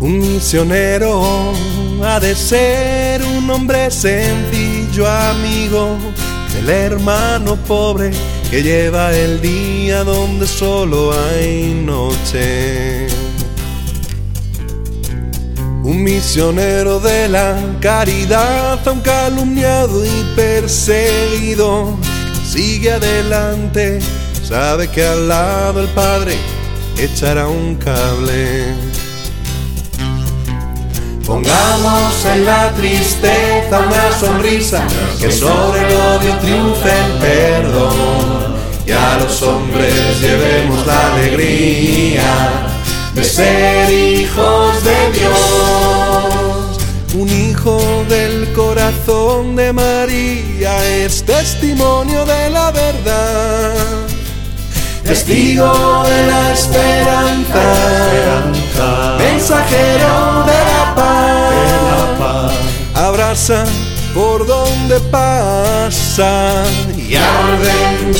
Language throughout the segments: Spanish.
misionero ha de ser un hombre sencillo, amigo del hermano pobre que lleva el día donde solo hay noche. Un misionero de la caridad, un calumniado y perseguido, sigue adelante, sabe que al lado el Padre echará un cable. Pongamos en la tristeza una sonrisa, que sobre el odio triunfe el perdón. Y a los hombres llevemos la alegría de ser hijos de Dios. Un hijo del corazón de María es testimonio de la verdad testigo de la esperanza, mensajero por donde pasa y arde en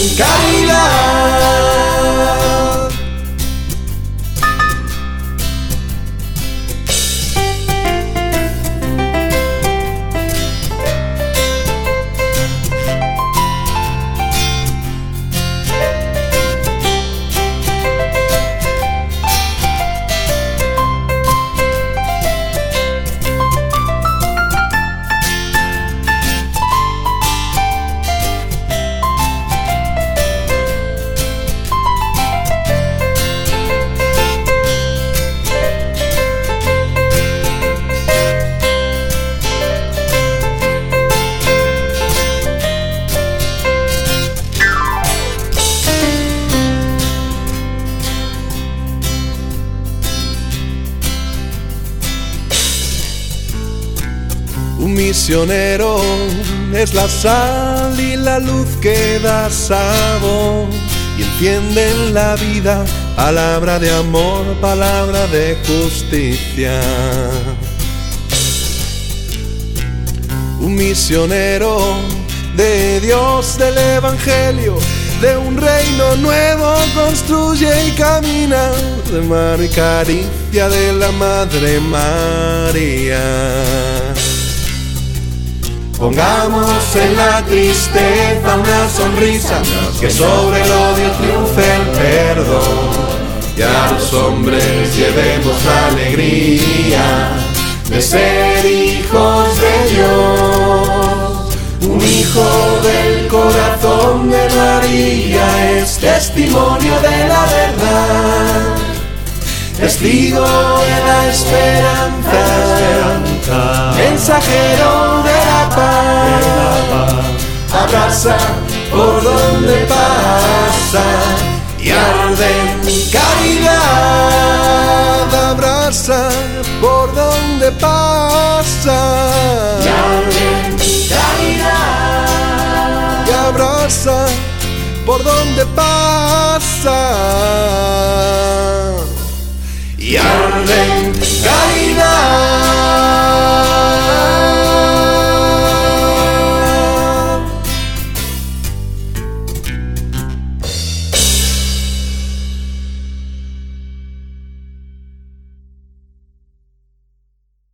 Un misionero es la sal y la luz que da sabor y enciende en la vida palabra de amor, palabra de justicia. Un misionero de Dios del Evangelio, de un reino nuevo construye y camina de mano y caricia de la Madre María. Pongamos en la tristeza una sonrisa, que sobre el odio triunfe el perdón. Y a los hombres llevemos la alegría de ser hijos de Dios. Un hijo del corazón de María es testimonio de la verdad, testigo de la esperanza, mensajero abraza por donde pasa y arde caridad, abraza por donde pasa y arde caridad. y abraza por donde pasa y arde.